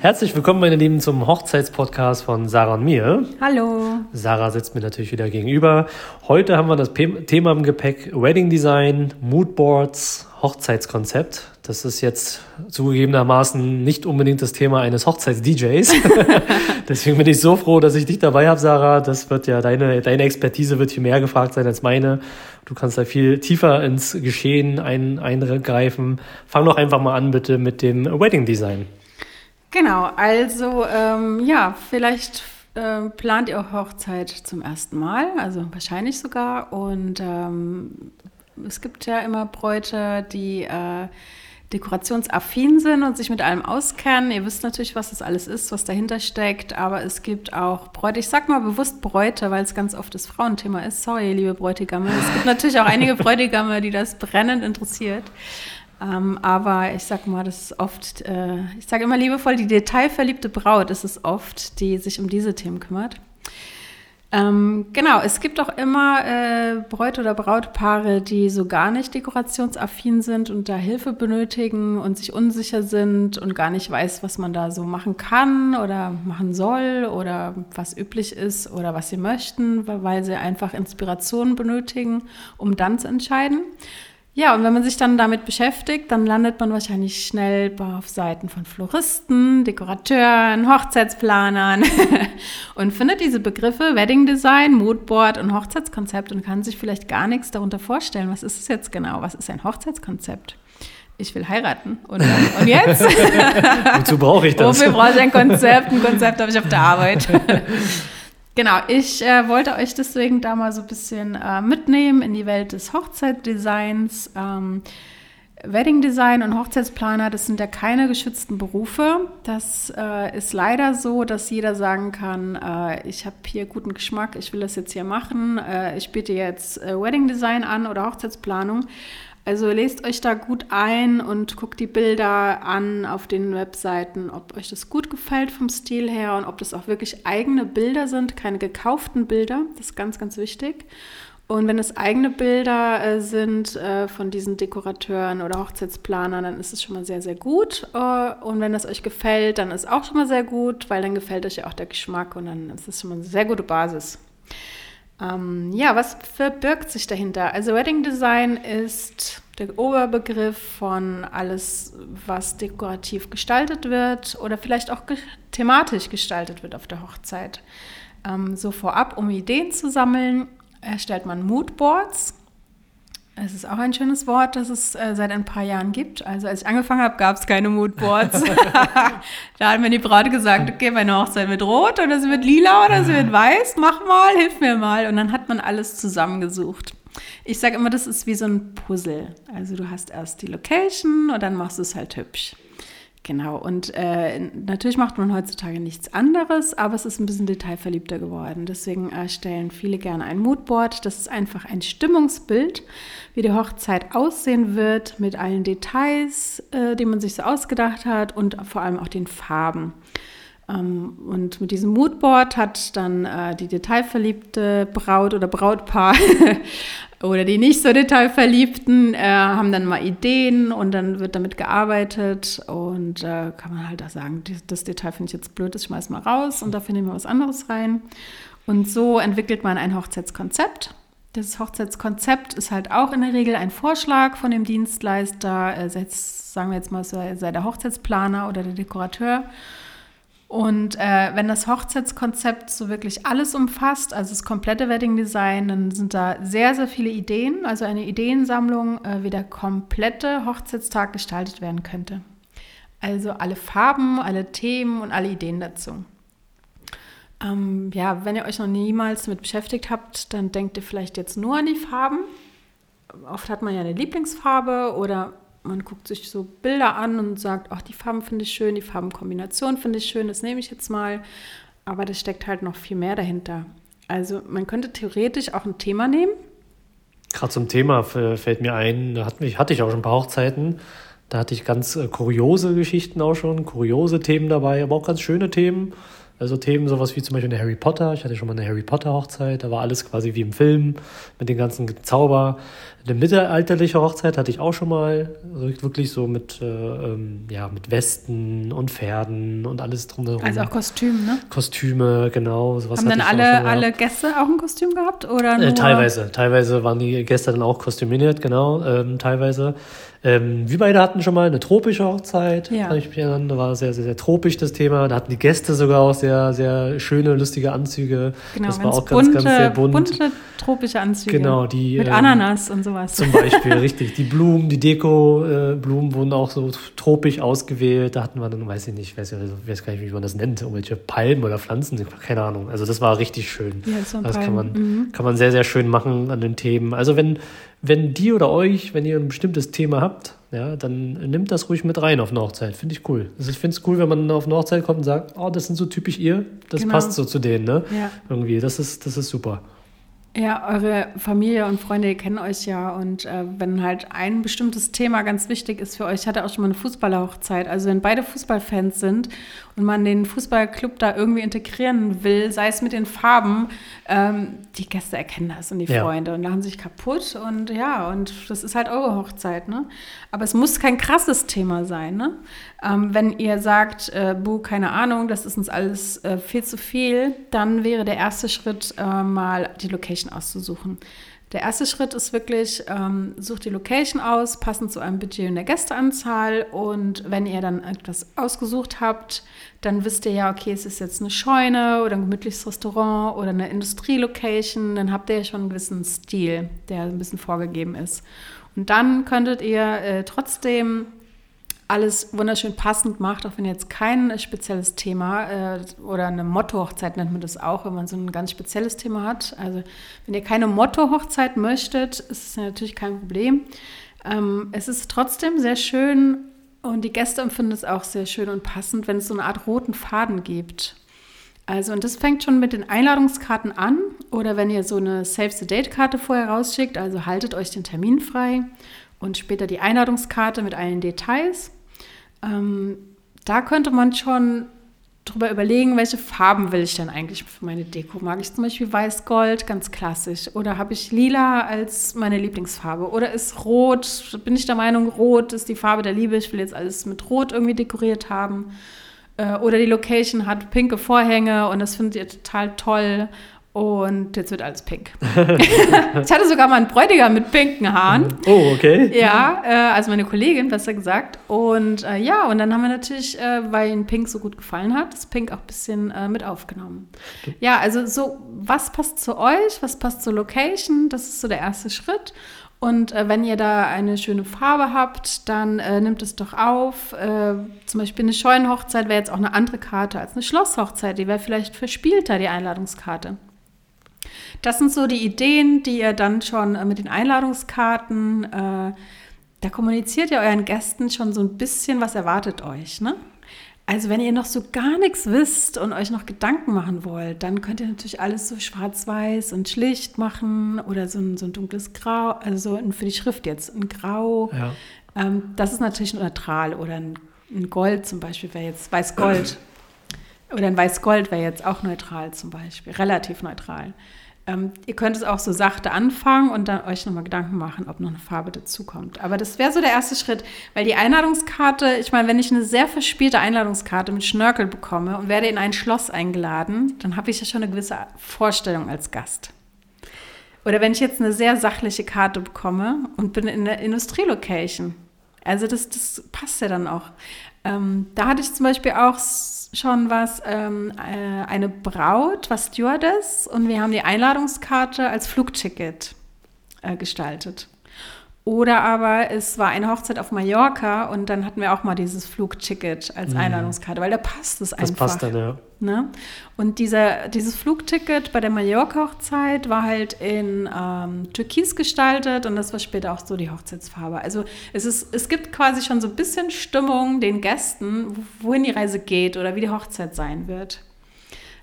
Herzlich willkommen, meine Lieben, zum Hochzeitspodcast von Sarah und mir. Hallo. Sarah sitzt mir natürlich wieder gegenüber. Heute haben wir das Thema im Gepäck Wedding Design, Moodboards, Hochzeitskonzept. Das ist jetzt zugegebenermaßen nicht unbedingt das Thema eines Hochzeits-DJs. Deswegen bin ich so froh, dass ich dich dabei habe, Sarah. Das wird ja deine, deine Expertise wird viel mehr gefragt sein als meine. Du kannst da viel tiefer ins Geschehen ein, eingreifen. Fang doch einfach mal an, bitte, mit dem Wedding Design. Genau, also ähm, ja, vielleicht äh, plant ihr auch Hochzeit zum ersten Mal, also wahrscheinlich sogar. Und ähm, es gibt ja immer Bräute, die äh, dekorationsaffin sind und sich mit allem auskennen. Ihr wisst natürlich, was das alles ist, was dahinter steckt, aber es gibt auch Bräute. Ich sag mal bewusst Bräute, weil es ganz oft das Frauenthema ist. Sorry, liebe Bräutigamme. Es gibt natürlich auch einige Bräutigamme, die das brennend interessiert. Ähm, aber ich sag mal, das ist oft, äh, ich sage immer liebevoll, die detailverliebte Braut ist es oft, die sich um diese Themen kümmert. Ähm, genau, es gibt auch immer äh, Bräut- oder Brautpaare, die so gar nicht dekorationsaffin sind und da Hilfe benötigen und sich unsicher sind und gar nicht weiß, was man da so machen kann oder machen soll oder was üblich ist oder was sie möchten, weil sie einfach Inspiration benötigen, um dann zu entscheiden. Ja, und wenn man sich dann damit beschäftigt, dann landet man wahrscheinlich schnell auf Seiten von Floristen, Dekorateuren, Hochzeitsplanern und findet diese Begriffe Wedding Design, Moodboard und Hochzeitskonzept und kann sich vielleicht gar nichts darunter vorstellen. Was ist es jetzt genau? Was ist ein Hochzeitskonzept? Ich will heiraten. Und, und jetzt? Wozu brauche ich das? Wofür brauche ich ein Konzept? Ein Konzept habe ich auf der Arbeit. Genau, ich äh, wollte euch deswegen da mal so ein bisschen äh, mitnehmen in die Welt des Hochzeitdesigns. Ähm, Wedding Design und Hochzeitsplaner, das sind ja keine geschützten Berufe. Das äh, ist leider so, dass jeder sagen kann, äh, ich habe hier guten Geschmack, ich will das jetzt hier machen, äh, ich biete jetzt äh, Wedding Design an oder Hochzeitsplanung. Also lest euch da gut ein und guckt die Bilder an auf den Webseiten, ob euch das gut gefällt vom Stil her und ob das auch wirklich eigene Bilder sind, keine gekauften Bilder. Das ist ganz, ganz wichtig. Und wenn es eigene Bilder äh, sind äh, von diesen Dekorateuren oder Hochzeitsplanern, dann ist es schon mal sehr, sehr gut. Äh, und wenn es euch gefällt, dann ist auch schon mal sehr gut, weil dann gefällt euch ja auch der Geschmack und dann ist es schon mal eine sehr gute Basis. Ähm, ja, was verbirgt sich dahinter? Also Wedding Design ist der Oberbegriff von alles, was dekorativ gestaltet wird oder vielleicht auch thematisch gestaltet wird auf der Hochzeit. Ähm, so vorab, um Ideen zu sammeln, erstellt man Moodboards. Es ist auch ein schönes Wort, das es äh, seit ein paar Jahren gibt. Also als ich angefangen habe, gab es keine Moodboards. da hat mir die Braut gesagt, okay, meine Hochzeit wird rot oder sie wird lila oder sie wird weiß, mach mal, hilf mir mal. Und dann hat man alles zusammengesucht. Ich sage immer, das ist wie so ein Puzzle. Also du hast erst die Location und dann machst du es halt hübsch. Genau, und äh, natürlich macht man heutzutage nichts anderes, aber es ist ein bisschen detailverliebter geworden. Deswegen erstellen viele gerne ein Moodboard. Das ist einfach ein Stimmungsbild, wie die Hochzeit aussehen wird, mit allen Details, äh, die man sich so ausgedacht hat und vor allem auch den Farben. Ähm, und mit diesem Moodboard hat dann äh, die detailverliebte Braut oder Brautpaar oder die nicht so detailverliebten äh, haben dann mal Ideen und dann wird damit gearbeitet und äh, kann man halt auch sagen, das Detail finde ich jetzt blöd, das schmeiß mal raus und dafür nehmen wir was anderes rein. Und so entwickelt man ein Hochzeitskonzept. Das Hochzeitskonzept ist halt auch in der Regel ein Vorschlag von dem Dienstleister, äh, sagen wir jetzt mal, sei der Hochzeitsplaner oder der Dekorateur. Und äh, wenn das Hochzeitskonzept so wirklich alles umfasst, also das komplette Wedding Design, dann sind da sehr, sehr viele Ideen, also eine Ideensammlung, äh, wie der komplette Hochzeitstag gestaltet werden könnte. Also alle Farben, alle Themen und alle Ideen dazu. Ähm, ja, wenn ihr euch noch niemals damit beschäftigt habt, dann denkt ihr vielleicht jetzt nur an die Farben. Oft hat man ja eine Lieblingsfarbe oder man guckt sich so Bilder an und sagt, ach, die Farben finde ich schön, die Farbenkombination finde ich schön, das nehme ich jetzt mal. Aber das steckt halt noch viel mehr dahinter. Also man könnte theoretisch auch ein Thema nehmen Gerade zum Thema fällt mir ein, da hatte ich auch schon ein paar Hochzeiten. Da hatte ich ganz äh, kuriose Geschichten auch schon, kuriose Themen dabei, aber auch ganz schöne Themen. Also Themen sowas wie zum Beispiel eine Harry Potter. Ich hatte schon mal eine Harry Potter Hochzeit. Da war alles quasi wie im Film mit den ganzen Zauber. Eine mittelalterliche Hochzeit hatte ich auch schon mal. Also wirklich so mit, äh, ähm, ja, mit Westen und Pferden und alles drumherum. Also auch Kostüme, ne? Kostüme, genau. Sowas Haben dann alle, alle Gäste auch ein Kostüm gehabt? Oder äh, teilweise. Teilweise waren die Gäste dann auch kostümiert, genau. Ähm, teilweise. Ähm, wir beide hatten schon mal eine tropische Hochzeit, ja. kann ich mich erinnern. Da war sehr, sehr, sehr tropisch das Thema. Da hatten die Gäste sogar auch sehr, sehr schöne, lustige Anzüge. Genau, das war auch ganz, bunte, ganz sehr bunt. Bunte tropische Anzüge. Genau, die. Mit ähm, Ananas und sowas. Zum Beispiel, richtig. Die Blumen, die Deko-Blumen äh, wurden auch so tropisch ausgewählt. Da hatten wir dann, weiß ich nicht, weiß, ich weiß gar nicht, wie man das nennt, irgendwelche Palmen oder Pflanzen, keine Ahnung. Also das war richtig schön. Ja, das, das kann man, mhm. kann man sehr, sehr schön machen an den Themen. Also wenn, wenn die oder euch, wenn ihr ein bestimmtes Thema habt, ja, dann nimmt das ruhig mit rein auf eine Hochzeit. Finde ich cool. Also ich finde es cool, wenn man auf eine Hochzeit kommt und sagt, oh, das sind so typisch ihr, das genau. passt so zu denen, ne? Ja. Irgendwie, das ist, das ist super. Ja, eure Familie und Freunde kennen euch ja und äh, wenn halt ein bestimmtes Thema ganz wichtig ist für euch, ich hatte auch schon mal eine Fußballerhochzeit. Also wenn beide Fußballfans sind und man den Fußballclub da irgendwie integrieren will, sei es mit den Farben, ähm, die Gäste erkennen das und die ja. Freunde und lachen sich kaputt und ja, und das ist halt eure Hochzeit, ne? Aber es muss kein krasses Thema sein, ne? Ähm, wenn ihr sagt, äh, buh, keine Ahnung, das ist uns alles äh, viel zu viel, dann wäre der erste Schritt, äh, mal die Location auszusuchen. Der erste Schritt ist wirklich, ähm, sucht die Location aus, passend zu einem Budget und der Gästeanzahl. Und wenn ihr dann etwas ausgesucht habt, dann wisst ihr ja, okay, es ist jetzt eine Scheune oder ein gemütliches Restaurant oder eine Industrielocation. Dann habt ihr ja schon einen gewissen Stil, der ein bisschen vorgegeben ist. Und dann könntet ihr äh, trotzdem alles wunderschön passend macht, auch wenn jetzt kein spezielles Thema äh, oder eine Motto-Hochzeit nennt man das auch, wenn man so ein ganz spezielles Thema hat. Also wenn ihr keine Motto-Hochzeit möchtet, ist es natürlich kein Problem. Ähm, es ist trotzdem sehr schön und die Gäste empfinden es auch sehr schön und passend, wenn es so eine Art roten Faden gibt. Also, und das fängt schon mit den Einladungskarten an oder wenn ihr so eine Save-the-Date-Karte vorher rausschickt, also haltet euch den Termin frei und später die Einladungskarte mit allen Details. Ähm, da könnte man schon drüber überlegen, welche Farben will ich denn eigentlich für meine Deko? Mag ich zum Beispiel Weiß-Gold, ganz klassisch? Oder habe ich Lila als meine Lieblingsfarbe? Oder ist Rot, bin ich der Meinung, Rot ist die Farbe der Liebe, ich will jetzt alles mit Rot irgendwie dekoriert haben? Äh, oder die Location hat pinke Vorhänge und das findet ihr total toll und jetzt wird alles pink. ich hatte sogar mal einen Bräutigam mit pinken Haaren. Oh, okay. Ja, äh, also meine Kollegin, besser gesagt. Und äh, ja, und dann haben wir natürlich, äh, weil ihnen Pink so gut gefallen hat, das Pink auch ein bisschen äh, mit aufgenommen. Ja, also so, was passt zu euch, was passt zur Location, das ist so der erste Schritt. Und äh, wenn ihr da eine schöne Farbe habt, dann äh, nimmt es doch auf. Äh, zum Beispiel eine Scheunenhochzeit wäre jetzt auch eine andere Karte als eine Schlosshochzeit. Die wäre vielleicht verspielter, die Einladungskarte. Das sind so die Ideen, die ihr dann schon äh, mit den Einladungskarten, äh, da kommuniziert ihr euren Gästen schon so ein bisschen, was erwartet euch. Ne? Also wenn ihr noch so gar nichts wisst und euch noch Gedanken machen wollt, dann könnt ihr natürlich alles so schwarz-weiß und schlicht machen oder so ein, so ein dunkles Grau, also so für die Schrift jetzt ein Grau. Ja. Ähm, das ist natürlich neutral oder ein, ein Gold zum Beispiel wäre jetzt weiß-gold. Oder ein weiß-gold wäre jetzt auch neutral zum Beispiel, relativ neutral. Ähm, ihr könnt es auch so sachte anfangen und dann euch nochmal Gedanken machen, ob noch eine Farbe dazukommt. Aber das wäre so der erste Schritt, weil die Einladungskarte, ich meine, wenn ich eine sehr verspielte Einladungskarte mit Schnörkel bekomme und werde in ein Schloss eingeladen, dann habe ich ja schon eine gewisse Vorstellung als Gast. Oder wenn ich jetzt eine sehr sachliche Karte bekomme und bin in der Industrielocation. Also das, das passt ja dann auch. Ähm, da hatte ich zum Beispiel auch schon was, ähm, äh, eine Braut, was Stewardess, und wir haben die Einladungskarte als Flugticket äh, gestaltet. Oder aber es war eine Hochzeit auf Mallorca und dann hatten wir auch mal dieses Flugticket als mhm. Einladungskarte, weil da passt es einfach. Das passt dann, ja. Ne? Und dieser, dieses Flugticket bei der Mallorca-Hochzeit war halt in ähm, Türkis gestaltet und das war später auch so die Hochzeitsfarbe. Also es, ist, es gibt quasi schon so ein bisschen Stimmung den Gästen, wohin die Reise geht oder wie die Hochzeit sein wird.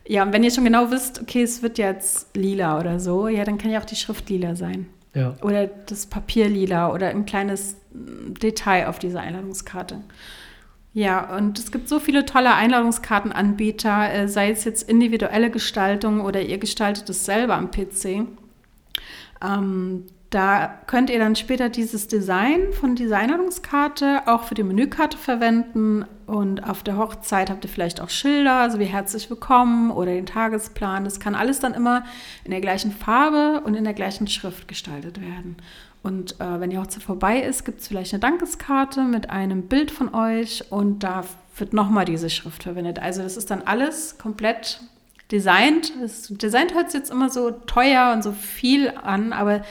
Ja, und wenn ihr schon genau wisst, okay, es wird jetzt lila oder so, ja, dann kann ja auch die Schrift lila sein. Ja. Oder das Papierlila oder ein kleines Detail auf dieser Einladungskarte. Ja, und es gibt so viele tolle Einladungskartenanbieter, äh, sei es jetzt individuelle Gestaltung oder ihr gestaltet es selber am PC. Ähm, da könnt ihr dann später dieses Design von dieser Einladungskarte auch für die Menükarte verwenden. Und auf der Hochzeit habt ihr vielleicht auch Schilder, so wie herzlich willkommen oder den Tagesplan. Das kann alles dann immer in der gleichen Farbe und in der gleichen Schrift gestaltet werden. Und äh, wenn die Hochzeit vorbei ist, gibt es vielleicht eine Dankeskarte mit einem Bild von euch und da wird nochmal diese Schrift verwendet. Also das ist dann alles komplett designt. Das Design hört sich jetzt immer so teuer und so viel an, aber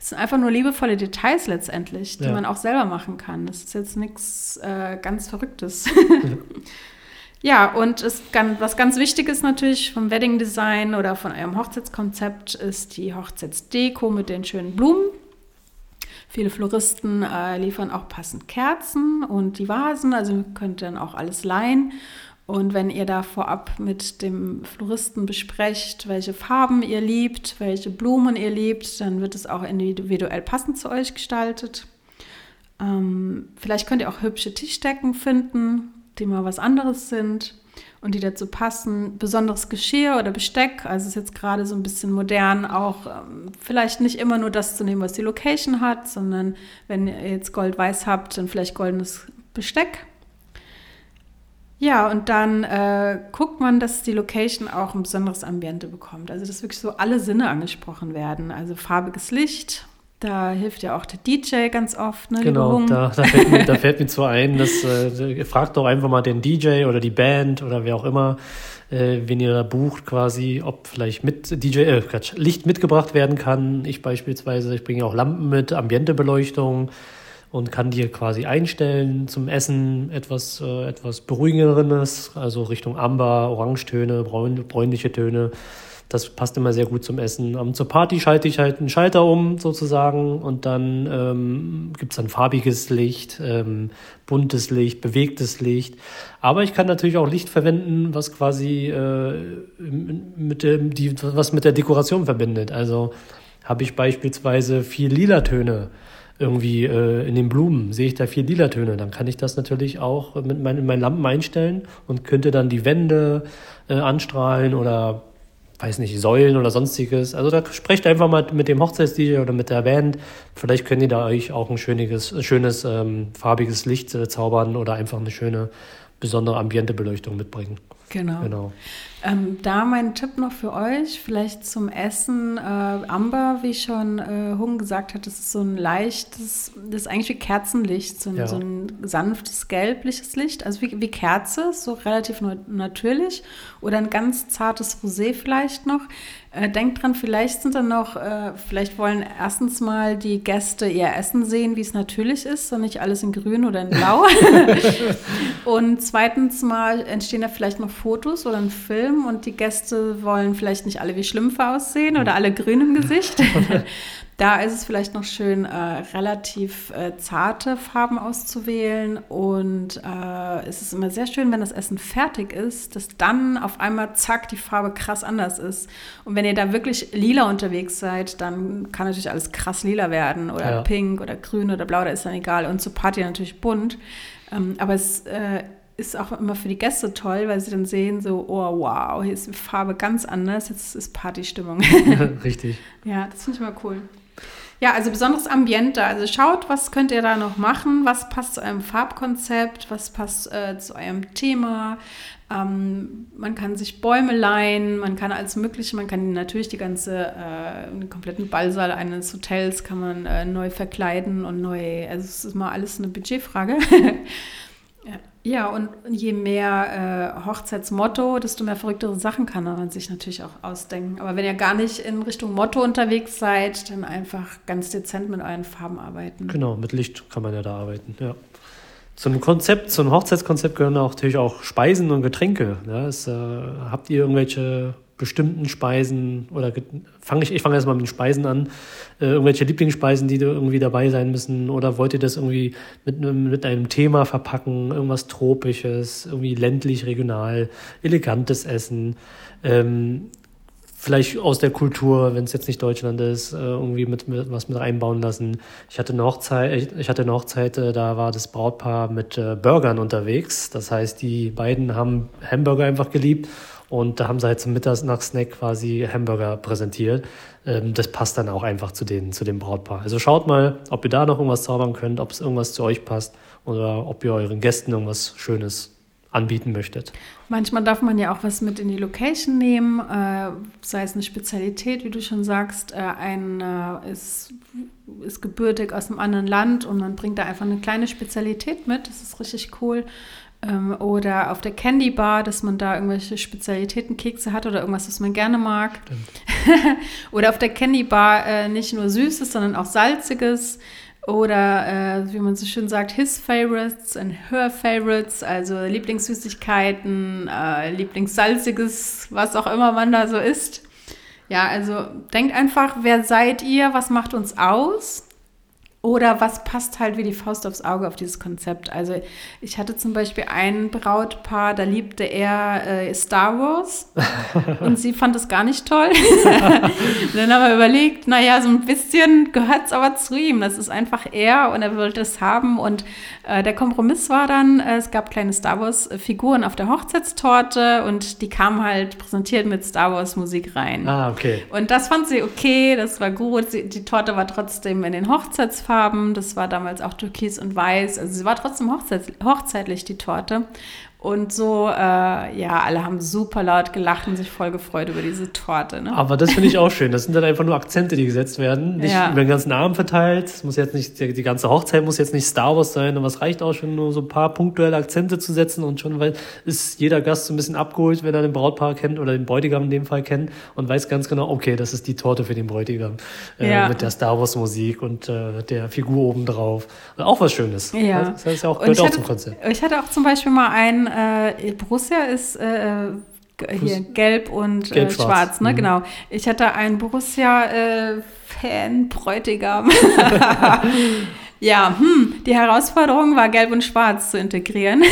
es sind einfach nur liebevolle Details letztendlich, die ja. man auch selber machen kann. Das ist jetzt nichts äh, ganz Verrücktes. Ja. und kann, was ganz wichtig ist natürlich vom Wedding Design oder von eurem Hochzeitskonzept ist die Hochzeitsdeko mit den schönen Blumen. Viele Floristen äh, liefern auch passend Kerzen und die Vasen, also ihr könnt dann auch alles leihen. Und wenn ihr da vorab mit dem Floristen besprecht, welche Farben ihr liebt, welche Blumen ihr liebt, dann wird es auch individuell passend zu euch gestaltet. Ähm, vielleicht könnt ihr auch hübsche Tischdecken finden, die mal was anderes sind und die dazu passen. Besonderes Geschirr oder Besteck, also ist jetzt gerade so ein bisschen modern, auch ähm, vielleicht nicht immer nur das zu nehmen, was die Location hat, sondern wenn ihr jetzt Gold-Weiß habt, dann vielleicht goldenes Besteck. Ja, und dann äh, guckt man, dass die Location auch ein besonderes Ambiente bekommt. Also, dass wirklich so alle Sinne angesprochen werden. Also farbiges Licht, da hilft ja auch der DJ ganz oft. Ne, genau, da, da, fällt mir, da fällt mir zu ein, dass äh, fragt doch einfach mal den DJ oder die Band oder wer auch immer, äh, wenn ihr da bucht quasi, ob vielleicht mit DJ, äh, Quatsch, Licht mitgebracht werden kann. Ich beispielsweise, ich bringe auch Lampen mit, Ambientebeleuchtung und kann dir quasi einstellen zum Essen etwas, äh, etwas beruhigenderes, also Richtung Amber, Orangetöne, braun, bräunliche Töne das passt immer sehr gut zum Essen. Um, zur Party schalte ich halt einen Schalter um sozusagen und dann ähm, gibt es dann farbiges Licht, ähm, buntes Licht, bewegtes Licht. Aber ich kann natürlich auch Licht verwenden, was quasi äh, mit dem, die, was mit der Dekoration verbindet. Also habe ich beispielsweise vier lila Töne irgendwie äh, in den Blumen, sehe ich da vier lila Töne, dann kann ich das natürlich auch mit mein, in meinen Lampen einstellen und könnte dann die Wände äh, anstrahlen oder weiß nicht, Säulen oder sonstiges. Also da sprecht einfach mal mit dem Hochzeits-DJ oder mit der Band. Vielleicht können die da euch auch ein schönes, schönes ähm, farbiges Licht äh, zaubern oder einfach eine schöne, besondere Ambientebeleuchtung mitbringen. Genau. genau. Ähm, da mein Tipp noch für euch, vielleicht zum Essen. Äh, Amber, wie schon äh, Hung gesagt hat, das ist so ein leichtes, das ist eigentlich wie Kerzenlicht, so ein, ja. so ein sanftes gelbliches Licht, also wie, wie Kerze, so relativ natürlich. Oder ein ganz zartes Rosé vielleicht noch. Äh, denkt dran, vielleicht sind dann noch, äh, vielleicht wollen erstens mal die Gäste ihr Essen sehen, wie es natürlich ist und nicht alles in grün oder in blau. und zweitens mal entstehen da vielleicht noch Fotos oder ein Film und die Gäste wollen vielleicht nicht alle wie Schlümpfe aussehen oder alle grün im Gesicht. Da ist es vielleicht noch schön, äh, relativ äh, zarte Farben auszuwählen. Und äh, es ist immer sehr schön, wenn das Essen fertig ist, dass dann auf einmal zack die Farbe krass anders ist. Und wenn ihr da wirklich lila unterwegs seid, dann kann natürlich alles krass lila werden oder ja. pink oder grün oder blau, da ist dann egal. Und zur Party natürlich bunt. Ähm, aber es äh, ist auch immer für die Gäste toll, weil sie dann sehen so, oh wow, hier ist die Farbe ganz anders, jetzt ist Partystimmung. Richtig. Ja, das finde ich immer cool. Ja, also besonderes Ambiente. Also schaut, was könnt ihr da noch machen? Was passt zu eurem Farbkonzept? Was passt äh, zu eurem Thema? Ähm, man kann sich Bäume leihen, man kann alles Mögliche, man kann natürlich die ganze, äh, den kompletten Ballsaal eines Hotels kann man äh, neu verkleiden und neu, also es ist mal alles eine Budgetfrage. Ja, und je mehr äh, Hochzeitsmotto, desto mehr verrücktere Sachen kann man sich natürlich auch ausdenken. Aber wenn ihr gar nicht in Richtung Motto unterwegs seid, dann einfach ganz dezent mit euren Farben arbeiten. Genau, mit Licht kann man ja da arbeiten, ja. Zum Konzept, zum Hochzeitskonzept gehören natürlich auch Speisen und Getränke. Ja, es, äh, habt ihr irgendwelche bestimmten Speisen oder fange ich, ich fange erstmal mit den Speisen an, äh, irgendwelche Lieblingsspeisen, die da irgendwie dabei sein müssen oder wollt ihr das irgendwie mit, mit einem Thema verpacken, irgendwas Tropisches, irgendwie ländlich, regional, elegantes Essen. Ähm, vielleicht aus der Kultur, wenn es jetzt nicht Deutschland ist, äh, irgendwie mit, mit, was mit einbauen lassen. Ich hatte eine Hochzeit, ich hatte eine Hochzeit, äh, da war das Brautpaar mit äh, Burgern unterwegs. Das heißt, die beiden haben Hamburger einfach geliebt und da haben sie halt zum Mittagsnack quasi Hamburger präsentiert. Ähm, das passt dann auch einfach zu, den, zu dem Brautpaar. Also schaut mal, ob ihr da noch irgendwas zaubern könnt, ob es irgendwas zu euch passt oder ob ihr euren Gästen irgendwas Schönes anbieten möchtet. Manchmal darf man ja auch was mit in die Location nehmen, äh, sei es eine Spezialität, wie du schon sagst, äh, ein äh, ist, ist gebürtig aus einem anderen Land und man bringt da einfach eine kleine Spezialität mit. Das ist richtig cool. Ähm, oder auf der Candy Bar, dass man da irgendwelche Spezialitäten, Kekse hat oder irgendwas, was man gerne mag. oder auf der Candy Bar äh, nicht nur Süßes, sondern auch Salziges. Oder äh, wie man so schön sagt, his favorites and her favorites, also Lieblingssüßigkeiten, äh, Lieblingssalziges, was auch immer man da so isst. Ja, also denkt einfach, wer seid ihr, was macht uns aus? Oder was passt halt wie die Faust aufs Auge auf dieses Konzept? Also ich hatte zum Beispiel ein Brautpaar, da liebte er äh, Star Wars und sie fand es gar nicht toll. dann haben wir überlegt, naja, so ein bisschen gehört es aber zu ihm. Das ist einfach er und er wollte es haben. Und äh, der Kompromiss war dann, äh, es gab kleine Star Wars-Figuren auf der Hochzeitstorte und die kamen halt präsentiert mit Star Wars-Musik rein. Ah, okay. Und das fand sie okay, das war gut. Sie, die Torte war trotzdem in den Hochzeitsfarben Farben. Das war damals auch Türkis und Weiß. Also sie war trotzdem hochzeit, hochzeitlich, die Torte. Und so, äh, ja, alle haben super laut gelacht und sich voll gefreut über diese Torte. Ne? Aber das finde ich auch schön. Das sind dann einfach nur Akzente, die gesetzt werden. Nicht ja. über den ganzen Abend verteilt. Es muss jetzt nicht, die, die ganze Hochzeit muss jetzt nicht Star Wars sein. Aber es reicht auch schon, nur so ein paar punktuelle Akzente zu setzen. Und schon weil ist jeder Gast so ein bisschen abgeholt, wenn er den Brautpaar kennt oder den Bräutigam in dem Fall kennt und weiß ganz genau, okay, das ist die Torte für den Bräutigam. Äh, ja. Mit der Star Wars Musik und äh, der Figur obendrauf. Auch was Schönes. Ja. Das heißt ja auch, gehört auch hatte, zum Konzept. Ich hatte auch zum Beispiel mal einen, äh, Borussia ist äh, hier gelb und gelb, äh, schwarz. schwarz, ne? Mhm. Genau. Ich hatte einen Borussia äh. Ja, hm, die Herausforderung war, Gelb und Schwarz zu integrieren.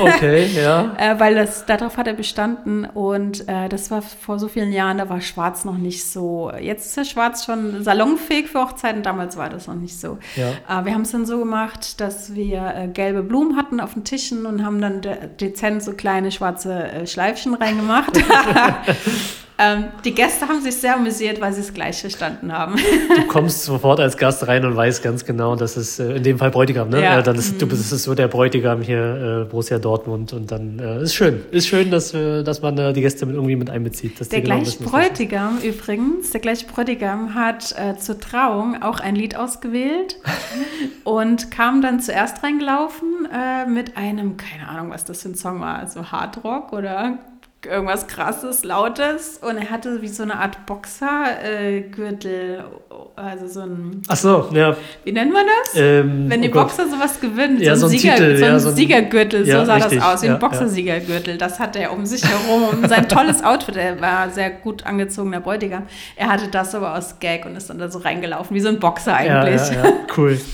Okay, ja. äh, weil das, darauf hat er bestanden und äh, das war vor so vielen Jahren, da war Schwarz noch nicht so. Jetzt ist der Schwarz schon salonfähig für Hochzeiten, damals war das noch nicht so. Ja. Äh, wir haben es dann so gemacht, dass wir äh, gelbe Blumen hatten auf den Tischen und haben dann de dezent so kleine schwarze äh, Schleifchen reingemacht. Ähm, die Gäste haben sich sehr amüsiert, weil sie es gleich verstanden haben. Du kommst sofort als Gast rein und weißt ganz genau, dass es äh, in dem Fall Bräutigam, ne? Ja. Äh, dann ist, du bist so der Bräutigam hier, äh, Borussia Dortmund und dann äh, ist schön. Ist schön, dass, äh, dass man äh, die Gäste mit irgendwie mit einbezieht. der genau gleiche Bräutigam übrigens, der gleiche Bräutigam hat äh, zur Trauung auch ein Lied ausgewählt und kam dann zuerst reingelaufen äh, mit einem, keine Ahnung, was das für ein Song war, so Hardrock oder irgendwas krasses, lautes und er hatte wie so eine Art Boxergürtel, äh, also so ein. Ach so, ja. Wie nennt man das? Ähm, Wenn die oh Boxer sowas gewinnen, ja, so ein, Sieger, Titel, so ein ja, so ein Siegergürtel, ja, so sah richtig, das aus, wie ein Boxersiegergürtel. Das hatte er um sich herum, um sein tolles Outfit. Er war sehr gut angezogener Bräutigam. Er hatte das aber aus Gag und ist dann da so reingelaufen, wie so ein Boxer eigentlich. Ja, ja, cool.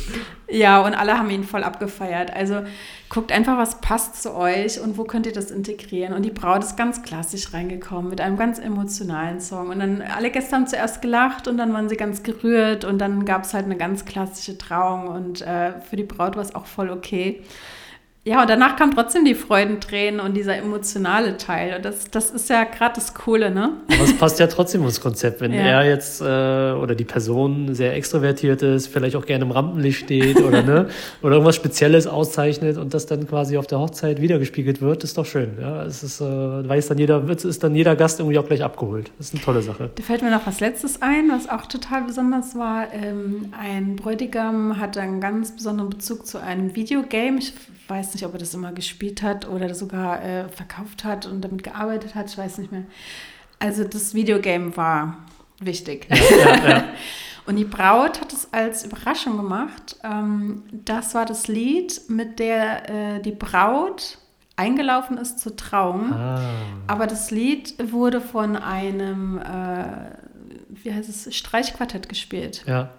Ja, und alle haben ihn voll abgefeiert. Also guckt einfach, was passt zu euch und wo könnt ihr das integrieren. Und die Braut ist ganz klassisch reingekommen mit einem ganz emotionalen Song. Und dann alle Gäste haben zuerst gelacht und dann waren sie ganz gerührt und dann gab es halt eine ganz klassische Trauung und äh, für die Braut war es auch voll okay. Ja, und danach kam trotzdem die Freudentränen und dieser emotionale Teil. Und das, das ist ja gerade das Coole, ne? Aber es passt ja trotzdem ins Konzept. Wenn ja. er jetzt äh, oder die Person sehr extrovertiert ist, vielleicht auch gerne im Rampenlicht steht oder, ne, oder irgendwas Spezielles auszeichnet und das dann quasi auf der Hochzeit wiedergespiegelt wird, ist doch schön. Ja, es ist, äh, weiß dann jeder, ist dann jeder Gast irgendwie auch gleich abgeholt. Das ist eine tolle Sache. Da fällt mir noch was Letztes ein, was auch total besonders war. Ähm, ein Bräutigam hat einen ganz besonderen Bezug zu einem Videogame. Ich weiß nicht, ob er das immer gespielt hat oder sogar äh, verkauft hat und damit gearbeitet hat. Ich weiß nicht mehr. Also das Videogame war wichtig. Ja, ja, ja. und die Braut hat es als Überraschung gemacht. Ähm, das war das Lied, mit der äh, die Braut eingelaufen ist zur Trauung. Ah. Aber das Lied wurde von einem, äh, wie heißt es, Streichquartett gespielt. Ja.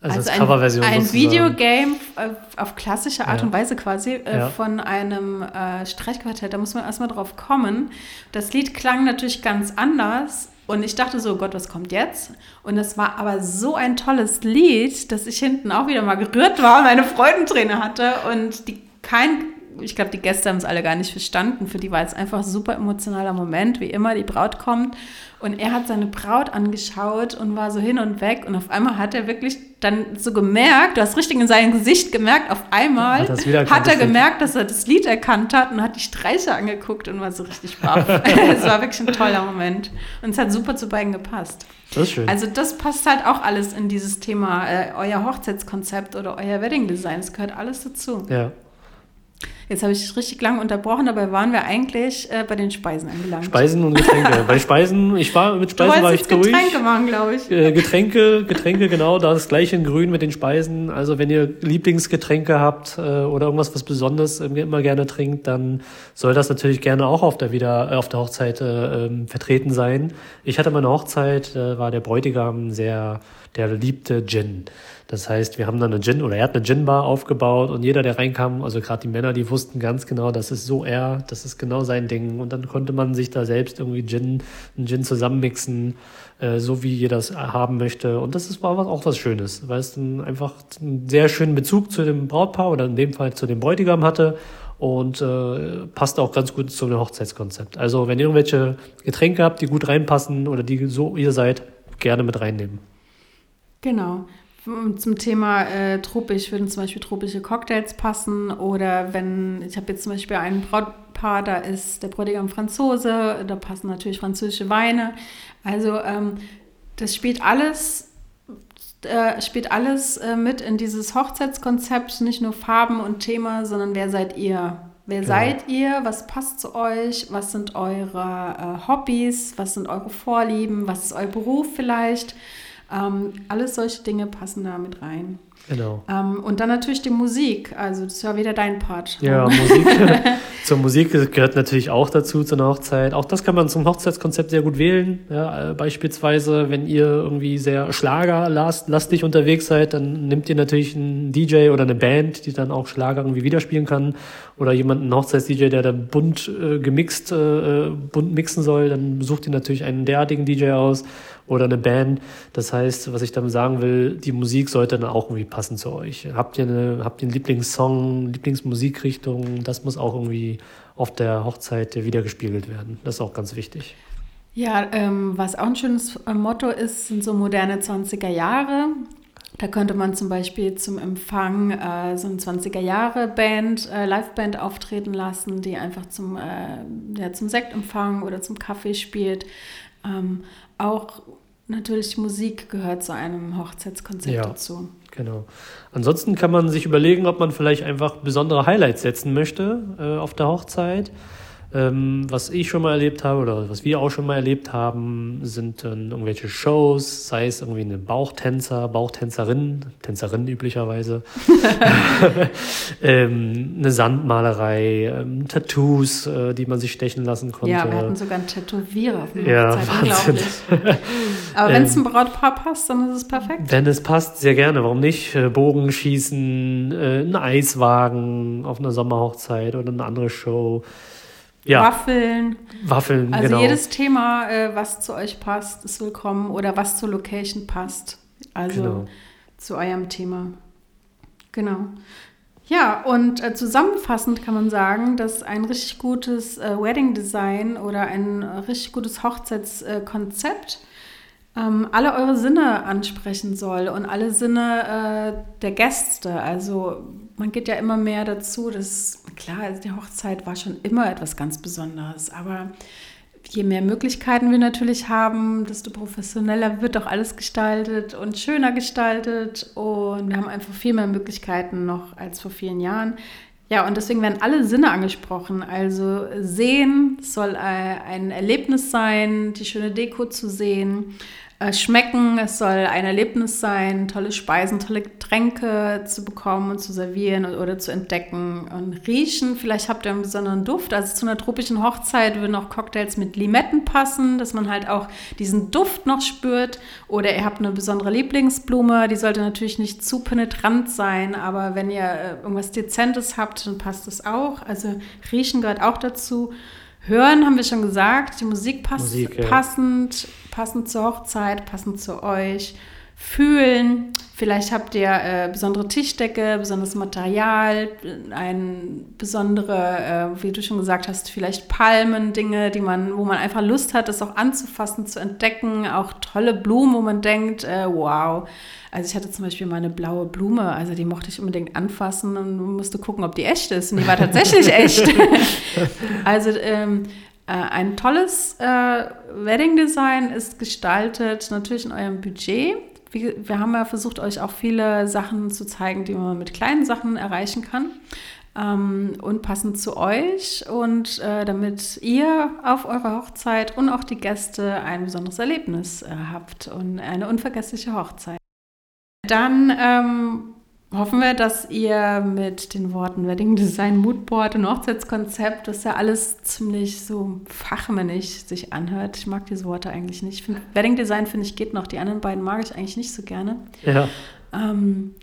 Also, also Coverversion ein, ein Videogame äh, auf klassische Art ja. und Weise quasi äh, ja. von einem äh, Streichquartett. Da muss man erstmal drauf kommen. Das Lied klang natürlich ganz anders, Und ich dachte so, Gott, was kommt jetzt? Und es war aber so ein tolles Lied, dass ich hinten auch wieder mal gerührt war, meine Freudenträne hatte und die kein ich glaube, die Gäste haben es alle gar nicht verstanden. Für die war es einfach ein super emotionaler Moment, wie immer, die Braut kommt und er hat seine Braut angeschaut und war so hin und weg und auf einmal hat er wirklich dann so gemerkt, du hast richtig in seinem Gesicht gemerkt, auf einmal hat, hat er gemerkt, dass er das Lied erkannt hat und hat die Streiche angeguckt und war so richtig baff. es war wirklich ein toller Moment und es hat super zu beiden gepasst. Das ist schön. Also das passt halt auch alles in dieses Thema, äh, euer Hochzeitskonzept oder euer Wedding Design, es gehört alles dazu. Ja. Jetzt habe ich richtig lang unterbrochen, dabei waren wir eigentlich äh, bei den Speisen angelangt. Speisen und Getränke. bei Speisen, ich war mit Speisen war ich durch. Getränke machen, glaube ich. Äh, Getränke, Getränke, genau, da das gleiche in Grün mit den Speisen. Also wenn ihr Lieblingsgetränke habt äh, oder irgendwas, was besonders immer gerne trinkt, dann soll das natürlich gerne auch auf der wieder äh, auf der Hochzeit äh, ähm, vertreten sein. Ich hatte meine Hochzeit, äh, war der Bräutigam sehr, der liebte Gin. Das heißt, wir haben dann eine Gin oder er hat eine Gin-Bar aufgebaut und jeder, der reinkam, also gerade die Männer, die wussten ganz genau, das ist so er, das ist genau sein Ding. Und dann konnte man sich da selbst irgendwie Gin, einen Gin zusammenmixen, äh, so wie jeder das haben möchte. Und das ist, war auch was Schönes, weil es dann einfach einen sehr schönen Bezug zu dem Brautpaar oder in dem Fall zu dem Bräutigam hatte und äh, passt auch ganz gut zu dem Hochzeitskonzept. Also wenn ihr irgendwelche Getränke habt, die gut reinpassen oder die so ihr seid, gerne mit reinnehmen. Genau zum Thema äh, tropisch würden zum Beispiel tropische Cocktails passen oder wenn, ich habe jetzt zum Beispiel einen Brautpaar, da ist der Bräutigam Franzose, da passen natürlich französische Weine. Also ähm, das spielt alles, äh, spielt alles äh, mit in dieses Hochzeitskonzept, nicht nur Farben und Thema, sondern wer seid ihr? Wer genau. seid ihr? Was passt zu euch? Was sind eure äh, Hobbys? Was sind eure Vorlieben? Was ist euer Beruf vielleicht? Ähm, alles solche Dinge passen da mit rein. Genau. Ähm, und dann natürlich die Musik. Also das ist ja wieder dein Part. Ja, Musik. zur Musik gehört natürlich auch dazu zu einer Hochzeit. Auch das kann man zum Hochzeitskonzept sehr gut wählen. Ja, äh, beispielsweise, wenn ihr irgendwie sehr schlagerlastig unterwegs seid, dann nehmt ihr natürlich einen DJ oder eine Band, die dann auch Schlager irgendwie widerspielen kann. Oder jemanden, einen Hochzeits-DJ, der dann bunt äh, gemixt, äh, bunt mixen soll. Dann sucht ihr natürlich einen derartigen DJ aus oder eine Band. Das heißt, was ich damit sagen will, die Musik sollte dann auch irgendwie passen zu euch. Habt ihr, eine, habt ihr einen Lieblingssong, Lieblingsmusikrichtung? Das muss auch irgendwie auf der Hochzeit wiedergespiegelt werden. Das ist auch ganz wichtig. Ja, ähm, was auch ein schönes äh, Motto ist, sind so moderne 20er Jahre. Da könnte man zum Beispiel zum Empfang äh, so eine 20er-Jahre-Band, äh, Live-Band auftreten lassen, die einfach zum, äh, ja, zum Sektempfang oder zum Kaffee spielt. Ähm, auch natürlich Musik gehört zu einem Hochzeitskonzept ja, dazu. Genau. Ansonsten kann man sich überlegen, ob man vielleicht einfach besondere Highlights setzen möchte äh, auf der Hochzeit. Ähm, was ich schon mal erlebt habe oder was wir auch schon mal erlebt haben, sind dann irgendwelche Shows, sei es irgendwie eine Bauchtänzer, Bauchtänzerin, Tänzerin üblicherweise, ähm, eine Sandmalerei, ähm, Tattoos, äh, die man sich stechen lassen konnte. Ja, wir hatten sogar einen Tätowierer auf dem ja, unglaublich. Aber wenn es ähm, ein Brautpaar passt, dann ist es perfekt. Wenn es passt, sehr gerne. Warum nicht? Äh, Bogenschießen, äh, ein Eiswagen auf einer Sommerhochzeit oder eine andere Show ja. Waffeln. Waffeln, also genau. jedes Thema, äh, was zu euch passt, ist willkommen oder was zur Location passt. Also genau. zu eurem Thema. Genau. Ja, und äh, zusammenfassend kann man sagen, dass ein richtig gutes äh, Wedding Design oder ein richtig gutes Hochzeitskonzept ähm, alle eure Sinne ansprechen soll und alle Sinne äh, der Gäste. Also man geht ja immer mehr dazu, dass klar, also die Hochzeit war schon immer etwas ganz Besonderes, aber je mehr Möglichkeiten wir natürlich haben, desto professioneller wird auch alles gestaltet und schöner gestaltet und wir haben einfach viel mehr Möglichkeiten noch als vor vielen Jahren. Ja, und deswegen werden alle Sinne angesprochen. Also sehen soll ein Erlebnis sein, die schöne Deko zu sehen. Äh, schmecken. Es soll ein Erlebnis sein, tolle Speisen, tolle Getränke zu bekommen und zu servieren oder zu entdecken. Und riechen, vielleicht habt ihr einen besonderen Duft. Also zu einer tropischen Hochzeit würden auch Cocktails mit Limetten passen, dass man halt auch diesen Duft noch spürt. Oder ihr habt eine besondere Lieblingsblume, die sollte natürlich nicht zu penetrant sein, aber wenn ihr äh, irgendwas Dezentes habt, dann passt das auch. Also riechen gehört auch dazu. Hören haben wir schon gesagt, die Musik passt Musik, ja. passend, passend zur Hochzeit, passend zu euch. Fühlen, vielleicht habt ihr äh, besondere Tischdecke, besonderes Material, ein besondere, äh, wie du schon gesagt hast, vielleicht Palmen, Dinge, die man, wo man einfach Lust hat, das auch anzufassen, zu entdecken, auch tolle Blumen, wo man denkt, äh, wow. Also ich hatte zum Beispiel mal eine blaue Blume, also die mochte ich unbedingt anfassen und musste gucken, ob die echt ist. Und die war tatsächlich echt. also ähm, äh, ein tolles äh, Wedding-Design ist gestaltet natürlich in eurem Budget wie, wir haben ja versucht, euch auch viele Sachen zu zeigen, die man mit kleinen Sachen erreichen kann. Ähm, und passend zu euch und äh, damit ihr auf eurer Hochzeit und auch die Gäste ein besonderes Erlebnis äh, habt und eine unvergessliche Hochzeit. Dann ähm, hoffen wir, dass ihr mit den Worten Wedding Design, Moodboard und Hochzeitskonzept, das ja alles ziemlich so fachmännisch sich anhört. Ich mag diese Worte eigentlich nicht. Find, Wedding Design, finde ich, geht noch. Die anderen beiden mag ich eigentlich nicht so gerne. Ja. Ähm,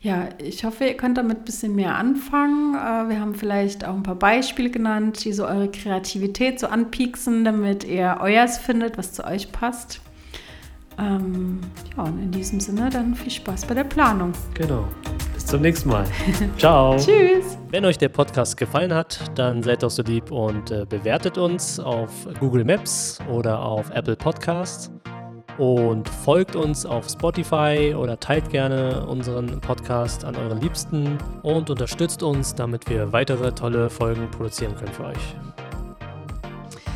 ja, ich hoffe, ihr könnt damit ein bisschen mehr anfangen. Äh, wir haben vielleicht auch ein paar Beispiele genannt, die so eure Kreativität so anpieksen, damit ihr euers findet, was zu euch passt. Ähm, ja, und in diesem Sinne dann viel Spaß bei der Planung. Genau. Bis zum nächsten Mal. Ciao. Tschüss. Wenn euch der Podcast gefallen hat, dann seid doch so lieb und äh, bewertet uns auf Google Maps oder auf Apple Podcasts und folgt uns auf Spotify oder teilt gerne unseren Podcast an euren Liebsten und unterstützt uns, damit wir weitere tolle Folgen produzieren können für euch.